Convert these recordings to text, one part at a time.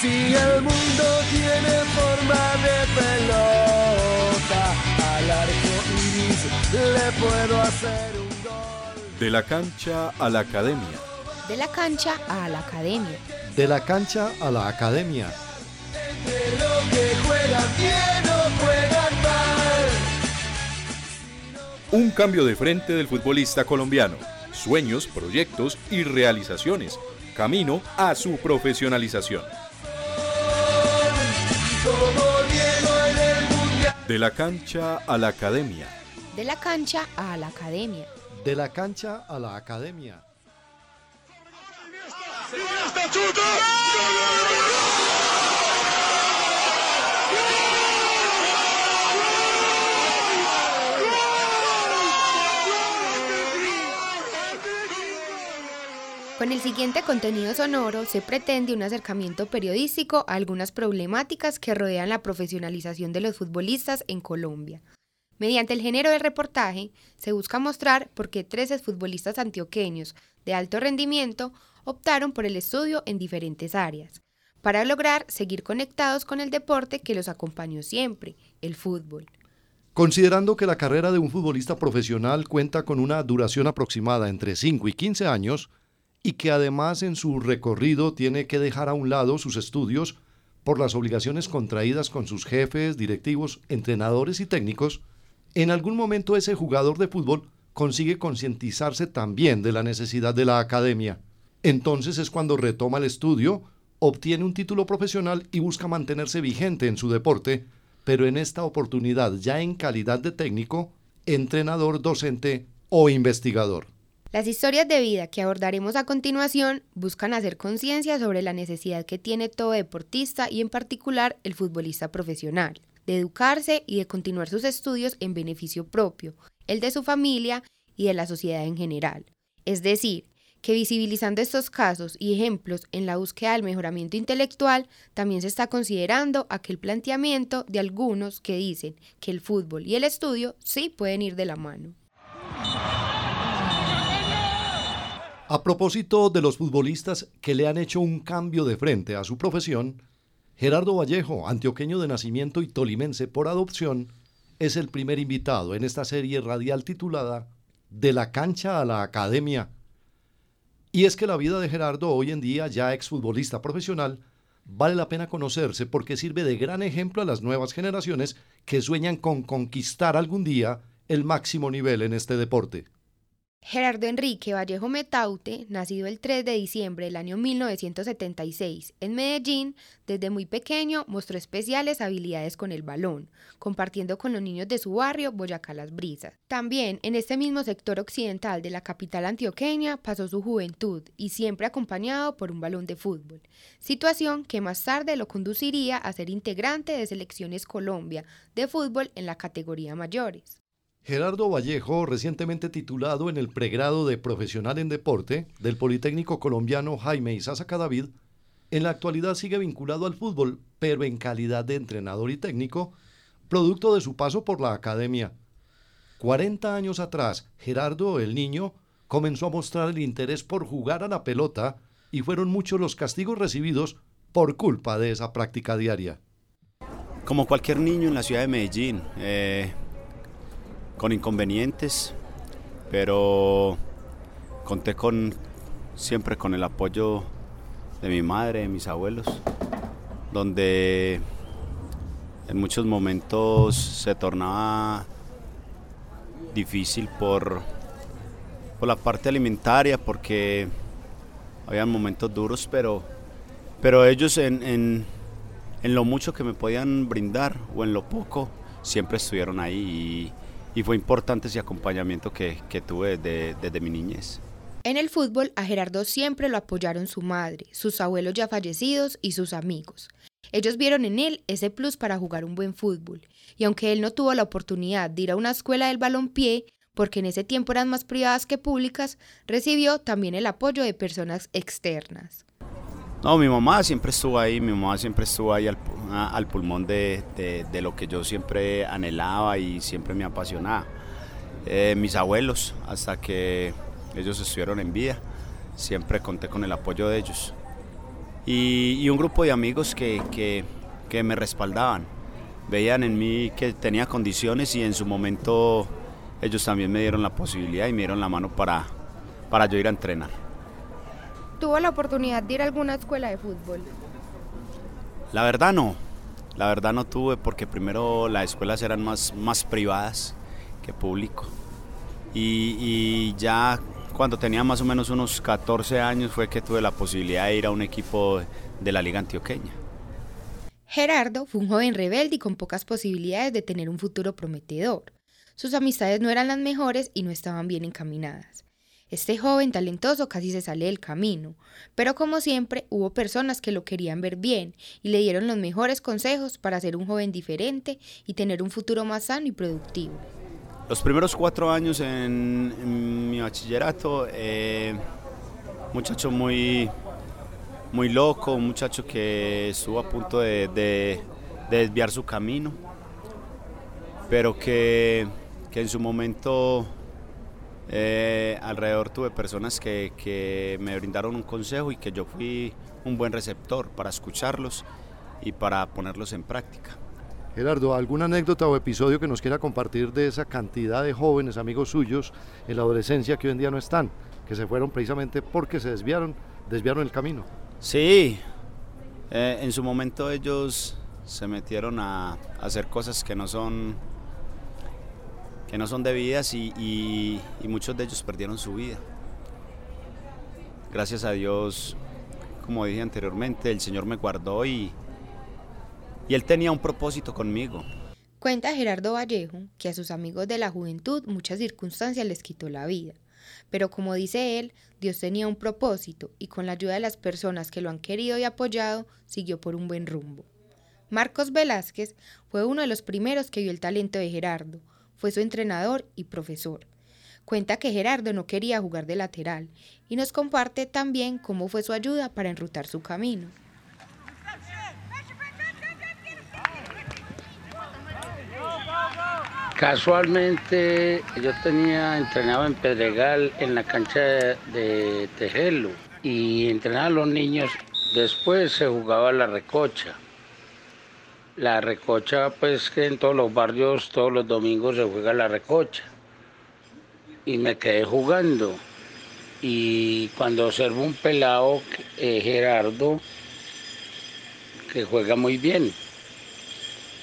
Si el mundo tiene forma de pelota, al arco iris le puedo hacer un gol. De la cancha a la academia. De la cancha a la academia. De la cancha a la academia. De lo que juegan bien o juegan mal. Un cambio de frente del futbolista colombiano. Sueños, proyectos y realizaciones. Camino a su profesionalización. De la cancha a la academia. De la cancha a la academia. De la cancha a la academia. Con el siguiente contenido sonoro se pretende un acercamiento periodístico a algunas problemáticas que rodean la profesionalización de los futbolistas en Colombia. Mediante el género del reportaje se busca mostrar por qué 13 futbolistas antioqueños de alto rendimiento optaron por el estudio en diferentes áreas, para lograr seguir conectados con el deporte que los acompañó siempre, el fútbol. Considerando que la carrera de un futbolista profesional cuenta con una duración aproximada entre 5 y 15 años, y que además en su recorrido tiene que dejar a un lado sus estudios por las obligaciones contraídas con sus jefes, directivos, entrenadores y técnicos, en algún momento ese jugador de fútbol consigue concientizarse también de la necesidad de la academia. Entonces es cuando retoma el estudio, obtiene un título profesional y busca mantenerse vigente en su deporte, pero en esta oportunidad ya en calidad de técnico, entrenador, docente o investigador. Las historias de vida que abordaremos a continuación buscan hacer conciencia sobre la necesidad que tiene todo deportista y en particular el futbolista profesional, de educarse y de continuar sus estudios en beneficio propio, el de su familia y de la sociedad en general. Es decir, que visibilizando estos casos y ejemplos en la búsqueda del mejoramiento intelectual, también se está considerando aquel planteamiento de algunos que dicen que el fútbol y el estudio sí pueden ir de la mano. A propósito de los futbolistas que le han hecho un cambio de frente a su profesión, Gerardo Vallejo, antioqueño de nacimiento y tolimense por adopción, es el primer invitado en esta serie radial titulada De la cancha a la academia. Y es que la vida de Gerardo, hoy en día ya exfutbolista profesional, vale la pena conocerse porque sirve de gran ejemplo a las nuevas generaciones que sueñan con conquistar algún día el máximo nivel en este deporte. Gerardo Enrique Vallejo Metaute, nacido el 3 de diciembre del año 1976 en Medellín, desde muy pequeño mostró especiales habilidades con el balón, compartiendo con los niños de su barrio Boyacá Las Brisas. También en este mismo sector occidental de la capital antioqueña pasó su juventud y siempre acompañado por un balón de fútbol, situación que más tarde lo conduciría a ser integrante de Selecciones Colombia de fútbol en la categoría mayores. Gerardo Vallejo, recientemente titulado en el pregrado de profesional en deporte del Politécnico colombiano Jaime Isaza David, en la actualidad sigue vinculado al fútbol, pero en calidad de entrenador y técnico, producto de su paso por la academia. 40 años atrás, Gerardo, el niño, comenzó a mostrar el interés por jugar a la pelota y fueron muchos los castigos recibidos por culpa de esa práctica diaria. Como cualquier niño en la ciudad de Medellín, eh, con inconvenientes, pero conté con siempre con el apoyo de mi madre, de mis abuelos, donde en muchos momentos se tornaba difícil por, por la parte alimentaria, porque había momentos duros, pero, pero ellos en, en, en, lo mucho que me podían brindar o en lo poco, siempre estuvieron ahí. Y, y fue importante ese acompañamiento que, que tuve desde, desde mi niñez. En el fútbol a Gerardo siempre lo apoyaron su madre, sus abuelos ya fallecidos y sus amigos. Ellos vieron en él ese plus para jugar un buen fútbol, y aunque él no tuvo la oportunidad de ir a una escuela del balompié, porque en ese tiempo eran más privadas que públicas, recibió también el apoyo de personas externas. No, mi mamá siempre estuvo ahí, mi mamá siempre estuvo ahí al, al pulmón de, de, lo que yo siempre anhelaba y siempre me apasionaba. Eh, mis abuelos, hasta que ellos estuvieron en vida, siempre conté con el apoyo de ellos. y, un grupo de amigos que, que, me respaldaban. Veían en mí que tenía condiciones y en su momento ellos también me dieron la posibilidad y me dieron la mano para, para yo ir a entrenar. ¿Tuvo la oportunidad de ir a alguna escuela de fútbol? La verdad no, la verdad no tuve porque primero las escuelas eran más, más privadas que público. Y, y, ya cuando tenía más o menos unos 14 años fue que tuve la posibilidad de ir a un equipo de la Liga Antioqueña. Gerardo fue un joven rebelde y con pocas posibilidades de tener un futuro prometedor. Sus amistades no eran las mejores y no estaban bien encaminadas. Este joven talentoso casi se sale del camino, pero como siempre hubo personas que lo querían ver bien y le dieron los mejores consejos para ser un joven diferente y tener un futuro más sano y productivo. Los primeros cuatro años en, mi bachillerato, eh, muchacho muy, muy loco, un muchacho que estuvo a punto de, desviar su camino, pero que, que en su momento eh, alrededor tuve personas que, me brindaron un consejo y que yo fui un buen receptor para escucharlos y para ponerlos en práctica. Gerardo, ¿alguna anécdota o episodio que nos quiera compartir de esa cantidad de jóvenes amigos suyos en la adolescencia que hoy en día no están, que se fueron precisamente porque se desviaron, desviaron el camino? Sí, eh, en su momento ellos se metieron a hacer cosas que no son que no son debidas y, y, muchos de ellos perdieron su vida. Gracias a Dios, como dije anteriormente, el Señor me guardó y, y Él tenía un propósito conmigo. Cuenta Gerardo Vallejo que a sus amigos de la juventud muchas circunstancias les quitó la vida. Pero como dice él, Dios tenía un propósito y con la ayuda de las personas que lo han querido y apoyado, siguió por un buen rumbo. Marcos Velázquez fue uno de los primeros que vio el talento de Gerardo, fue su entrenador y profesor. Cuenta que Gerardo no quería jugar de lateral y nos comparte también cómo fue su ayuda para enrutar su camino. Casualmente yo tenía entrenado en Pedregal en la cancha de Tejelo y entrenaba a los niños. Después se jugaba la recocha la recocha, pues que en todos los barrios todos los domingos se juega la recocha. Y me quedé jugando. Y cuando observo un pelado, eh, Gerardo, que juega muy bien.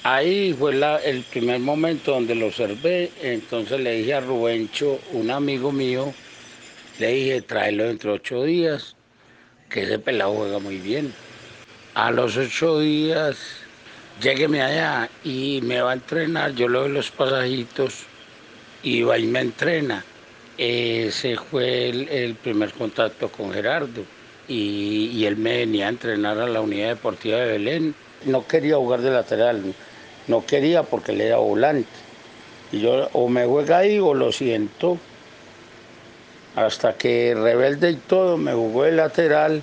Ahí fue el primer momento donde lo observé. Entonces le dije a Rubencho, un amigo mío, le dije, tráelo dentro de ocho días, que ese pelado juega muy bien. A los ocho días llégueme allá y me va a entrenar, yo le doy los pasajitos y va y me entrena. Ese fue el, primer contacto con Gerardo y, él me venía a entrenar a la unidad deportiva de Belén. No quería jugar de lateral, no quería porque le era volante. Y yo o me juega ahí o lo siento. Hasta que rebelde y todo me jugó de lateral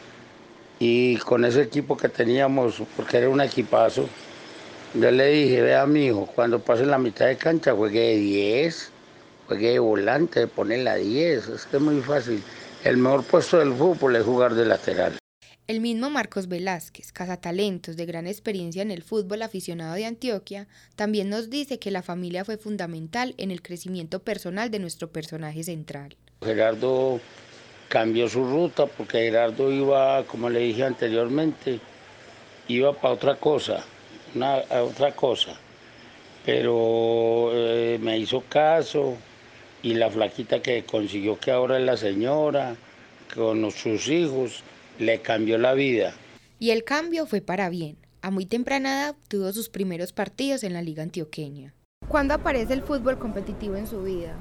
y con ese equipo que teníamos, porque era un equipazo, yo le dije, vea mi hijo, cuando pase la mitad de cancha juegue de 10, juegue de volante, pone la 10, es que es muy fácil. El mejor puesto del fútbol es jugar de lateral. El mismo Marcos Velázquez, cazatalentos de gran experiencia en el fútbol aficionado de Antioquia, también nos dice que la familia fue fundamental en el crecimiento personal de nuestro personaje central. Gerardo cambió su ruta porque Gerardo iba, como le dije anteriormente, iba para otra cosa una, otra cosa. Pero eh, me hizo caso y la flaquita que consiguió que ahora es la señora, con sus hijos, le cambió la vida. Y el cambio fue para bien. A muy temprana edad tuvo sus primeros partidos en la Liga Antioqueña. ¿Cuándo aparece el fútbol competitivo en su vida?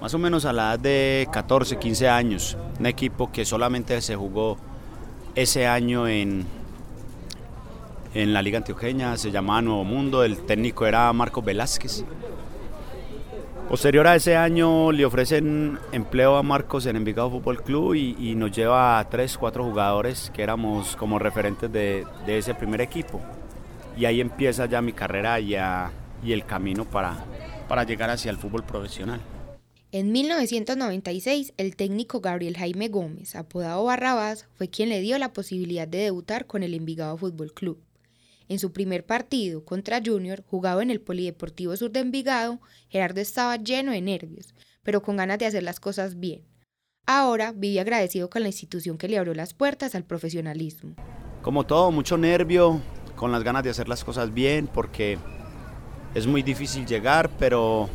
Más o menos a la edad de 14, 15 años. Un equipo que solamente se jugó ese año en, en la Liga Antioqueña, se llamaba Nuevo Mundo, el técnico era Marcos Velázquez. Posterior a ese año le ofrecen empleo a Marcos en Envigado Fútbol Club y, nos lleva a tres, cuatro jugadores que éramos como referentes de, ese primer equipo. Y ahí empieza ya mi carrera y el camino para, para llegar hacia el fútbol profesional. En 1996, el técnico Gabriel Jaime Gómez, apodado Barrabás, fue quien le dio la posibilidad de debutar con el Envigado Fútbol Club. En su primer partido contra Junior, jugado en el Polideportivo Sur de Envigado, Gerardo estaba lleno de nervios, pero con ganas de hacer las cosas bien. Ahora vive agradecido con la institución que le abrió las puertas al profesionalismo. Como todo, mucho nervio, con las ganas de hacer las cosas bien, porque es muy difícil llegar, pero,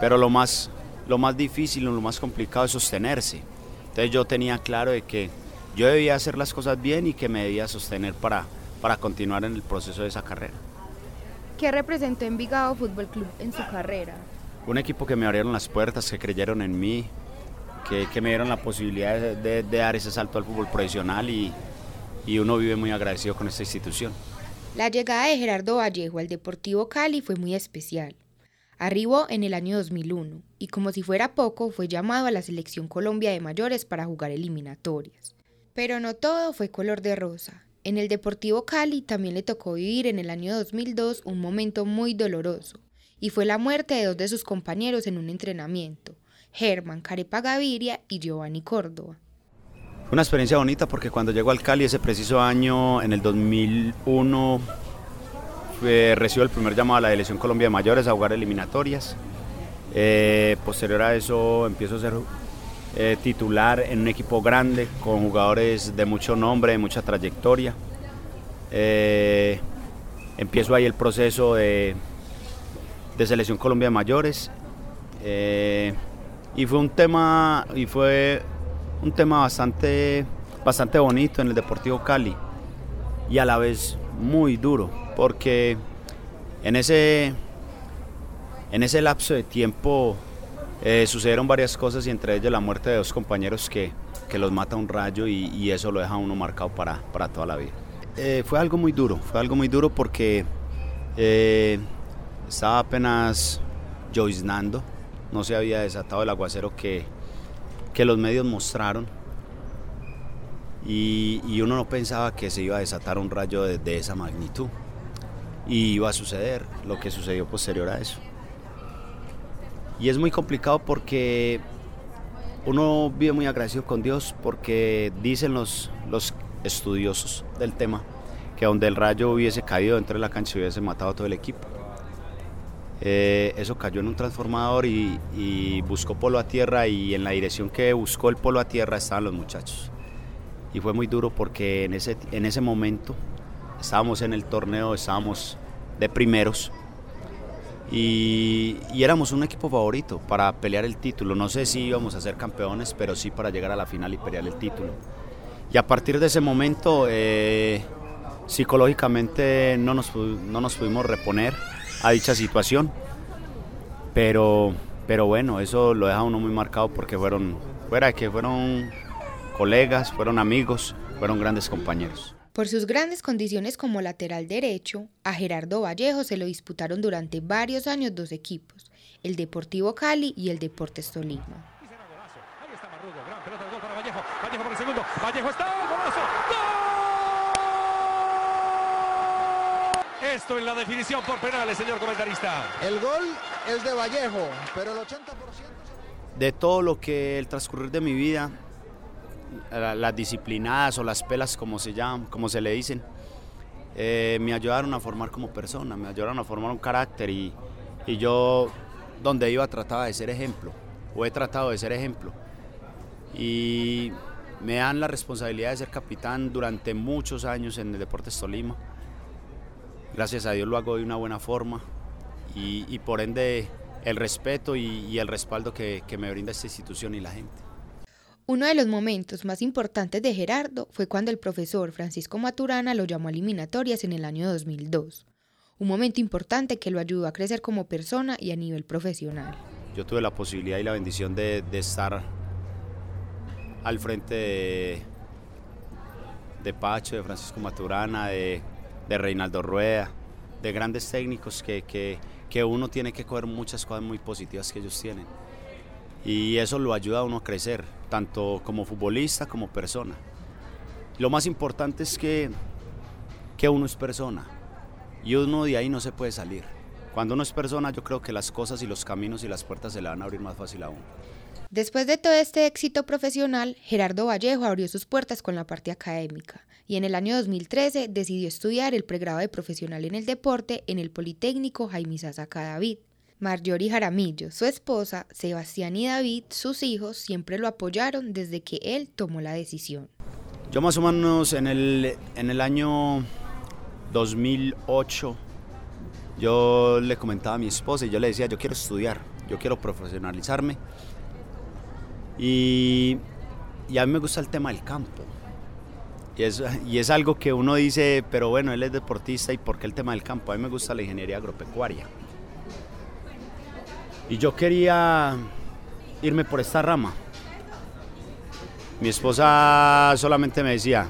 pero lo más lo más difícil lo más complicado es sostenerse. Entonces yo tenía claro de que yo debía hacer las cosas bien y que me debía sostener para, para continuar en el proceso de esa carrera. ¿Qué representó Envigado Fútbol Club en su carrera? Un equipo que me abrieron las puertas, que creyeron en mí, que, que me dieron la posibilidad de, de, dar ese salto al fútbol profesional y, y uno vive muy agradecido con esta institución. La llegada de Gerardo Vallejo al Deportivo Cali fue muy especial. Arribó en el año 2001 y como si fuera poco fue llamado a la selección Colombia de mayores para jugar eliminatorias. Pero no todo fue color de rosa. En el Deportivo Cali también le tocó vivir en el año 2002 un momento muy doloroso y fue la muerte de dos de sus compañeros en un entrenamiento, Germán Carepa Gaviria y Giovanni Córdoba. Una experiencia bonita porque cuando llegó al Cali ese preciso año, en el 2001, eh, recibo el primer llamado a la Selección Colombia de Mayores a jugar eliminatorias. Eh, posterior a eso empiezo a ser eh, titular en un equipo grande con jugadores de mucho nombre, de mucha trayectoria. empiezo ahí el proceso de, de Selección Colombia de Mayores y fue un tema y fue un tema bastante bastante bonito en el Deportivo Cali y a la vez muy duro porque en ese, en ese lapso de tiempo eh, sucedieron varias cosas y entre ellas la muerte de dos compañeros que, que los mata un rayo y, eso lo deja uno marcado para, para toda la vida. Eh, fue algo muy duro, fue algo muy duro porque eh, estaba apenas lloviznando, no se había desatado el aguacero que, que los medios mostraron y, y, uno no pensaba que se iba a desatar un rayo de, de esa magnitud y iba a suceder lo que sucedió posterior a eso. Y es muy complicado porque uno vive muy agradecido con Dios porque dicen los, los estudiosos del tema que donde el rayo hubiese caído dentro de la cancha hubiese matado a todo el equipo. Eh, eso cayó en un transformador y, y, buscó polo a tierra y en la dirección que buscó el polo a tierra estaban los muchachos. Y fue muy duro porque en ese, en ese momento estábamos en el torneo, estábamos de primeros y, éramos un equipo favorito para pelear el título. No sé si íbamos a ser campeones, pero sí para llegar a la final y pelear el título. Y a partir de ese momento, eh, psicológicamente no nos, no nos pudimos reponer a dicha situación, pero, pero bueno, eso lo deja uno muy marcado porque fueron, fuera que fueron colegas, fueron amigos, fueron grandes compañeros. Por sus grandes condiciones como lateral derecho, a Gerardo Vallejo se lo disputaron durante varios años dos equipos, el Deportivo Cali y el Deportes Tolima. Esto en la definición por penales, señor comentarista. El gol es de Vallejo, pero el 80%... De todo lo que el transcurrir de mi vida las disciplinadas o las pelas como se llaman, como se le dicen, eh, me ayudaron a formar como persona, me ayudaron a formar un carácter y, y, yo donde iba trataba de ser ejemplo, o he tratado de ser ejemplo. Y me dan la responsabilidad de ser capitán durante muchos años en el Deportes Tolima. Gracias a Dios lo hago de una buena forma y, y por ende el respeto y, y el respaldo que, que me brinda esta institución y la gente. Uno de los momentos más importantes de Gerardo fue cuando el profesor Francisco Maturana lo llamó a eliminatorias en el año 2002. Un momento importante que lo ayudó a crecer como persona y a nivel profesional. Yo tuve la posibilidad y la bendición de, estar al frente de, de, Pacho, de Francisco Maturana, de, Reinaldo Rueda, de grandes técnicos que, que, que uno tiene que coger muchas cosas muy positivas que ellos tienen y eso lo ayuda a uno a crecer, tanto como futbolista como persona. Lo más importante es que, que uno es persona y uno de ahí no se puede salir. cuando uno es persona, yo creo que las cosas y los caminos y las puertas se le van a abrir más fácil aún. Después de todo este éxito profesional, Gerardo Vallejo abrió sus puertas con la parte académica y en el año 2013 decidió estudiar el pregrado de profesional en el deporte en el Politécnico Jaime Sasaca David. Marjorie Jaramillo, su esposa, Sebastián y David, sus hijos, siempre lo apoyaron desde que él tomó la decisión. Yo más o menos en el, en el año 2008, yo le comentaba a mi esposa y yo le decía, yo quiero estudiar, yo quiero profesionalizarme. Y, y a mí me gusta el tema del campo. Y es, y es algo que uno dice, pero bueno, él es deportista y ¿por qué el tema del campo? A mí me gusta la ingeniería agropecuaria. Y yo quería irme por esta rama. Mi esposa solamente me decía,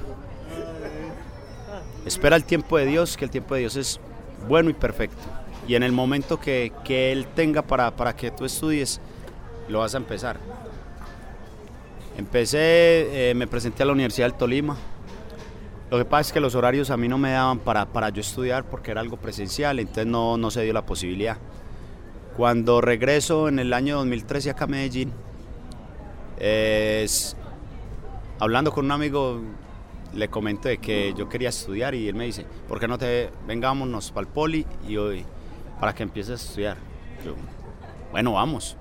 espera el tiempo de Dios, que el tiempo de Dios es bueno y perfecto. Y en el momento que, que Él tenga para, para que tú estudies, lo vas a empezar. Empecé, eh, me presenté a la Universidad del Tolima. Lo que pasa es que los horarios a mí no me daban para, para yo estudiar porque era algo presencial, entonces no, no se dio la posibilidad. Cuando regreso en el año 2013 acá a Medellín, hablando con un amigo, le comento de que yo quería estudiar y él me dice, ¿por qué no te vengámonos para el poli y hoy para que empieces a estudiar? Bueno, vamos.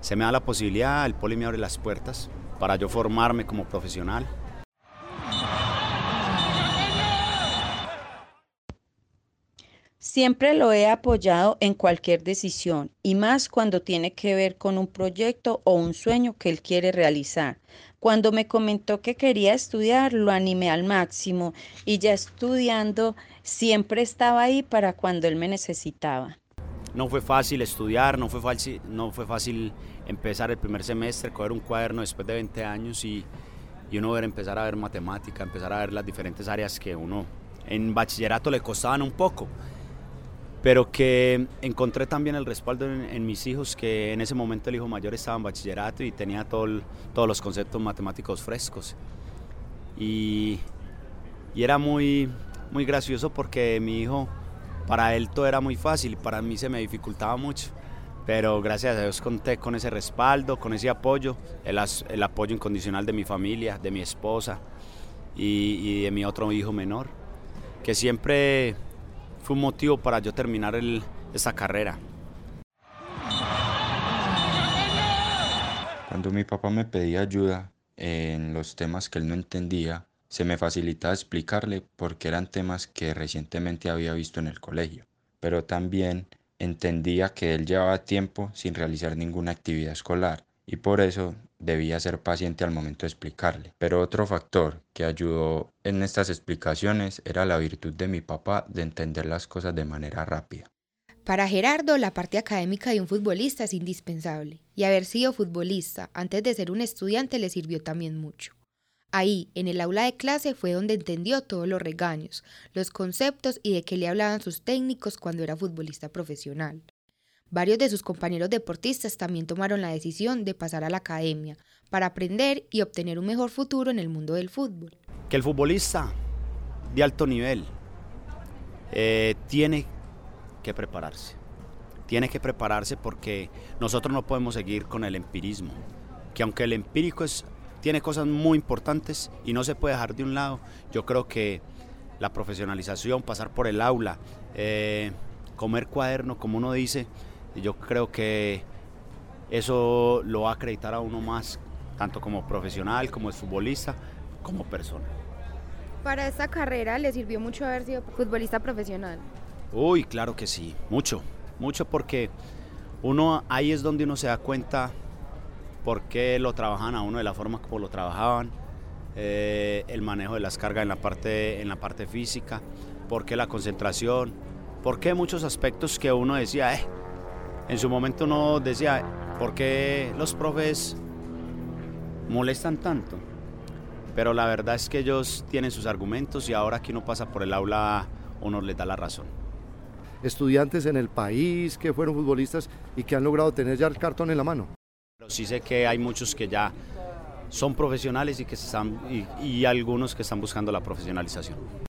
Se me da la posibilidad, el poli me abre las puertas para yo formarme como profesional. Siempre lo he apoyado en cualquier decisión y más cuando tiene que ver con un proyecto o un sueño que él quiere realizar. Cuando me comentó que quería estudiar, lo animé al máximo y ya estudiando siempre estaba ahí para cuando él me necesitaba. No fue fácil estudiar, no fue fácil, no fue fácil empezar el primer semestre, coger un cuaderno después de 20 años y, y uno ver, empezar a ver matemática, empezar a ver las diferentes áreas que uno en bachillerato le costaban un poco pero que encontré también el respaldo en, mis hijos, que en ese momento el hijo mayor estaba en bachillerato y tenía todo todos los conceptos matemáticos frescos. Y, y, era muy, muy gracioso porque mi hijo, para él todo era muy fácil, para mí se me dificultaba mucho. Pero gracias a Dios conté con ese respaldo, con ese apoyo, el, el apoyo incondicional de mi familia, de mi esposa y, y de mi otro hijo menor, que siempre fue un motivo para yo terminar esa carrera. Cuando mi papá me pedía ayuda en los temas que él no entendía, se me facilitaba explicarle porque eran temas que recientemente había visto en el colegio, pero también entendía que él llevaba tiempo sin realizar ninguna actividad escolar y por eso debía ser paciente al momento de explicarle. Pero otro factor que ayudó en estas explicaciones era la virtud de mi papá de entender las cosas de manera rápida. Para Gerardo, la parte académica de un futbolista es indispensable, y haber sido futbolista antes de ser un estudiante le sirvió también mucho. Ahí, en el aula de clase, fue donde entendió todos los regaños, los conceptos y de qué le hablaban sus técnicos cuando era futbolista profesional. Varios de sus compañeros deportistas también tomaron la decisión de pasar a la academia para aprender y obtener un mejor futuro en el mundo del fútbol. Que el futbolista de alto nivel eh, tiene que prepararse. Tiene que prepararse porque nosotros no podemos seguir con el empirismo. Que aunque el empírico es, tiene cosas muy importantes y no se puede dejar de un lado, yo creo que la profesionalización, pasar por el aula, eh, comer cuaderno, como uno dice, y yo creo que eso lo va a acreditar a uno más, tanto como profesional, como futbolista, como persona. Para esta carrera le sirvió mucho haber sido futbolista profesional. Uy, claro que sí, mucho, mucho porque uno ahí es donde uno se da cuenta por qué lo trabajan a uno de la forma como lo trabajaban, eh, el manejo de las cargas en la parte, en la parte física, por qué la concentración, por qué muchos aspectos que uno decía, eh, en su momento no decía, ¿por qué los profes molestan tanto? Pero la verdad es que ellos tienen sus argumentos y ahora que uno pasa por el aula uno les da la razón. Estudiantes en el país que fueron futbolistas y que han logrado tener ya el cartón en la mano. Pero sí sé que hay muchos que ya son profesionales y, que están, y algunos que están buscando la profesionalización.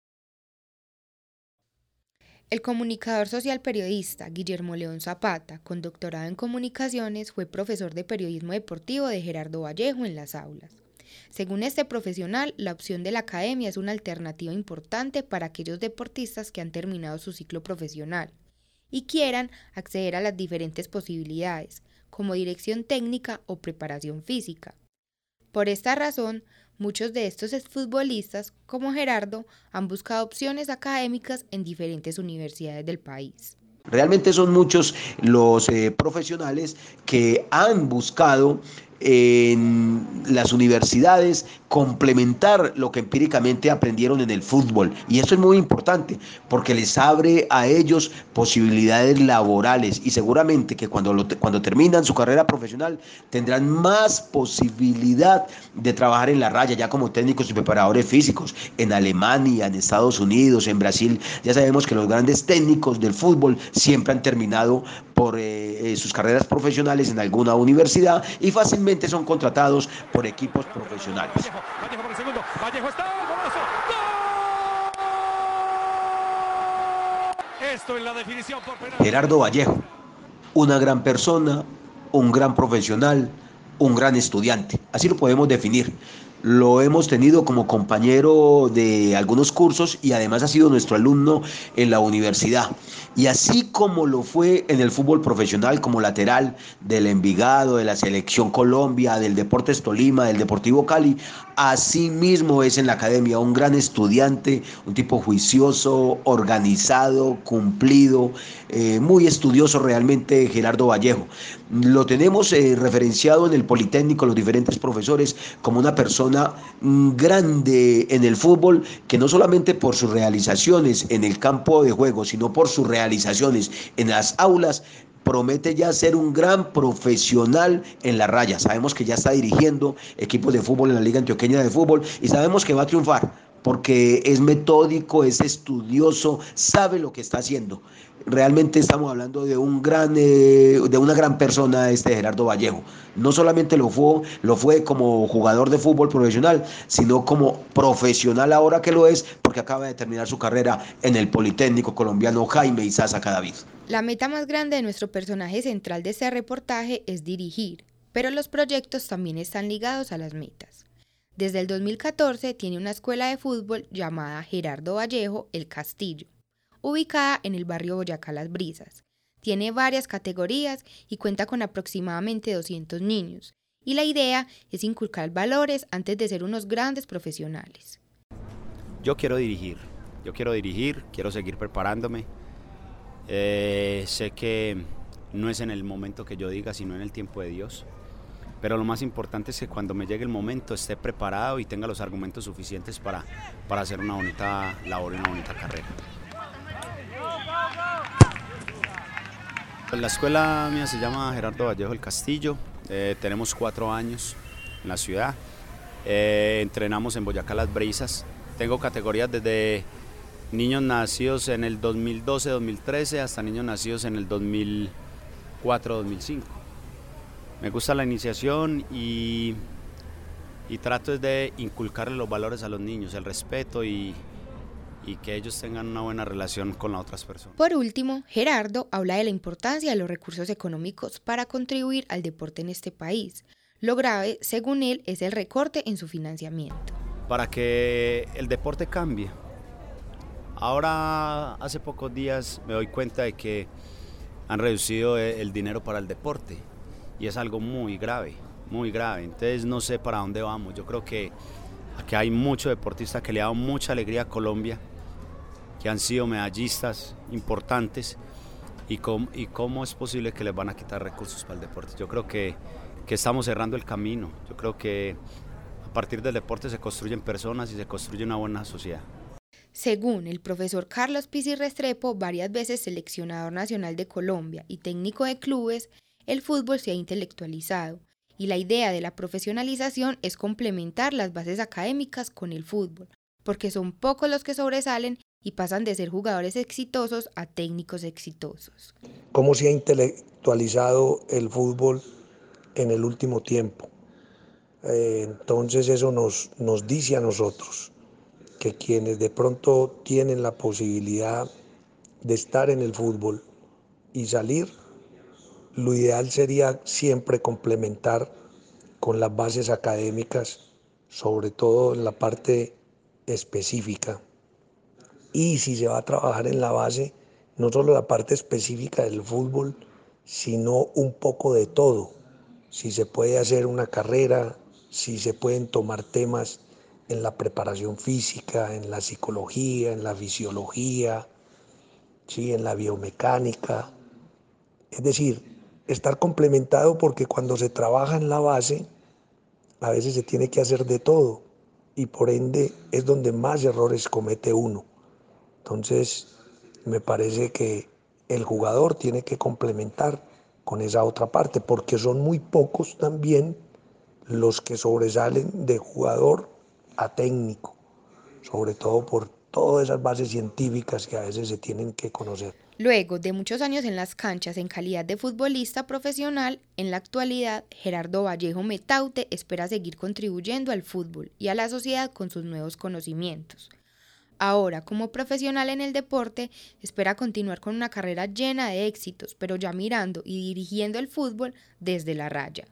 El comunicador social periodista Guillermo León Zapata, con doctorado en comunicaciones, fue profesor de periodismo deportivo de Gerardo Vallejo en las aulas. Según este profesional, la opción de la academia es una alternativa importante para aquellos deportistas que han terminado su ciclo profesional y quieran acceder a las diferentes posibilidades, como dirección técnica o preparación física. Por esta razón, muchos de estos exfutbolistas, como Gerardo, han buscado opciones académicas en diferentes universidades del país. Realmente son muchos los eh, profesionales que han buscado en las universidades complementar lo que empíricamente aprendieron en el fútbol. Y eso es muy importante porque les abre a ellos posibilidades laborales y seguramente que cuando, cuando terminan su carrera profesional tendrán más posibilidad de trabajar en la raya ya como técnicos y preparadores físicos en Alemania, en Estados Unidos, en Brasil. Ya sabemos que los grandes técnicos del fútbol siempre han terminado por eh, eh, sus carreras profesionales en alguna universidad y fácilmente son contratados por equipos profesionales. Vallejo por el segundo. Vallejo está. ¡Golazo! ¡Gol! Esto en la definición por penal. Gerardo Vallejo. Una gran persona, un gran profesional, un gran estudiante. Así lo podemos definir. Lo hemos tenido como compañero de algunos cursos y además ha sido nuestro alumno en la universidad. Y así como lo fue en el fútbol profesional como lateral del Envigado, de la Selección Colombia, del Deportes Tolima, del Deportivo Cali, así mismo es en la academia, un gran estudiante, un tipo juicioso, organizado, cumplido, eh, muy estudioso realmente Gerardo Vallejo. Lo tenemos eh, referenciado en el Politécnico, los diferentes profesores, como una persona mm, grande en el fútbol, que no solamente por sus realizaciones en el campo de juego, sino por sus realizaciones en las aulas, promete ya ser un gran profesional en la raya. Sabemos que ya está dirigiendo equipos de fútbol en la Liga Antioqueña de Fútbol y sabemos que va a triunfar porque es metódico, es estudioso, sabe lo que está haciendo. Realmente estamos hablando de un gran, eh, de una gran persona, este Gerardo Vallejo. No solamente lo fue, lo fue como jugador de fútbol profesional, sino como profesional ahora que lo es, porque acaba de terminar su carrera en el Politécnico colombiano Jaime Isaza Cadavid. La meta más grande de nuestro personaje central de este reportaje es dirigir, pero los proyectos también están ligados a las metas. Desde el 2014 tiene una escuela de fútbol llamada Gerardo Vallejo El Castillo, ubicada en el barrio Boyacá Las Brisas. Tiene varias categorías y cuenta con aproximadamente 200 niños, y la idea es inculcar valores antes de ser unos grandes profesionales. Yo quiero dirigir, yo quiero dirigir, quiero seguir preparándome, eh, sé que no es en el momento que yo diga, sino en el tiempo de Dios. Pero lo más importante es que cuando me llegue el momento esté preparado y tenga los argumentos suficientes para, para hacer una bonita labor y una bonita carrera. La escuela mía se llama Gerardo Vallejo el Castillo. Eh, tenemos cuatro años en la ciudad. Eh, entrenamos en Boyacá Las Brisas. Tengo categorías desde niños nacidos en el 2012-2013 hasta niños nacidos en el 2004-2005. Me gusta la iniciación y, y trato de inculcarle los valores a los niños, el respeto y, y que ellos tengan una buena relación con las otras personas. Por último, Gerardo habla de la importancia de los recursos económicos para contribuir al deporte en este país. Lo grave, según él, es el recorte en su financiamiento. Para que el deporte cambie, Ahora, hace pocos días me doy cuenta de que han reducido el dinero para el deporte y es algo muy grave, muy grave. Entonces no sé para dónde vamos. Yo creo que aquí hay muchos deportistas que le han dado mucha alegría a Colombia, que han sido medallistas importantes y cómo, y cómo es posible que les van a quitar recursos para el deporte. Yo creo que, que estamos cerrando el camino. Yo creo que a partir del deporte se construyen personas y se construye una buena sociedad. Según el profesor Carlos Pizzi Restrepo, varias veces seleccionador nacional de Colombia y técnico de clubes, el fútbol se ha intelectualizado y la idea de la profesionalización es complementar las bases académicas con el fútbol, porque son pocos los que sobresalen y pasan de ser jugadores exitosos a técnicos exitosos. ¿Cómo se ha intelectualizado el fútbol en el último tiempo? Eh, entonces eso nos, nos dice a nosotros que quienes de pronto tienen la posibilidad de estar en el fútbol y salir, lo ideal sería siempre complementar con las bases académicas, sobre todo en la parte específica. Y si se va a trabajar en la base, no solo la parte específica del fútbol, sino un poco de todo. Si se puede hacer una carrera, si se pueden tomar temas en la preparación física, en la psicología, en la fisiología, ¿sí? en la biomecánica. Es decir, estar complementado porque cuando se trabaja en la base, a veces se tiene que hacer de todo y por ende es donde más errores comete uno. Entonces, me parece que el jugador tiene que complementar con esa otra parte, porque son muy pocos también los que sobresalen de jugador a técnico, sobre todo por todas esas bases científicas que a veces se tienen que conocer. Luego de muchos años en las canchas en calidad de futbolista profesional, en la actualidad Gerardo Vallejo Metaute espera seguir contribuyendo al fútbol y a la sociedad con sus nuevos conocimientos. Ahora, como profesional en el deporte, espera continuar con una carrera llena de éxitos, pero ya mirando y dirigiendo el fútbol desde la raya.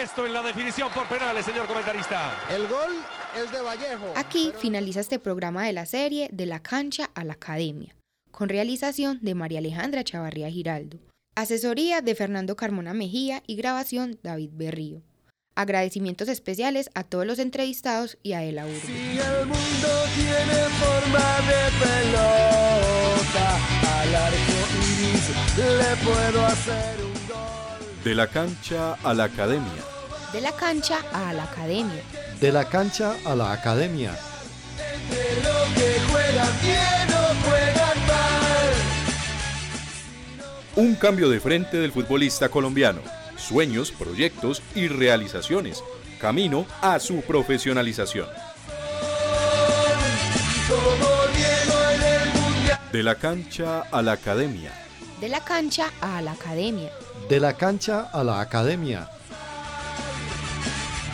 Esto en la definición por penales, señor comentarista. El gol es de Vallejo. Aquí finaliza este programa de la serie De la cancha a la academia, con realización de María Alejandra Chavarría Giraldo, asesoría de Fernando Carmona Mejía y grabación David Berrío. Agradecimientos especiales a todos los entrevistados y a Ela Urbe. Si el mundo tiene forma de pelota, al arco iris le puedo hacer un gol. De la cancha a la academia. De la cancha a la academia. De la cancha a la academia. De lo que juegan bien o juegan mal. Un cambio de frente del futbolista colombiano. Sueños, proyectos y realizaciones. Camino a su profesionalización. De la cancha a la academia. De la cancha a la academia. De la cancha a la academia.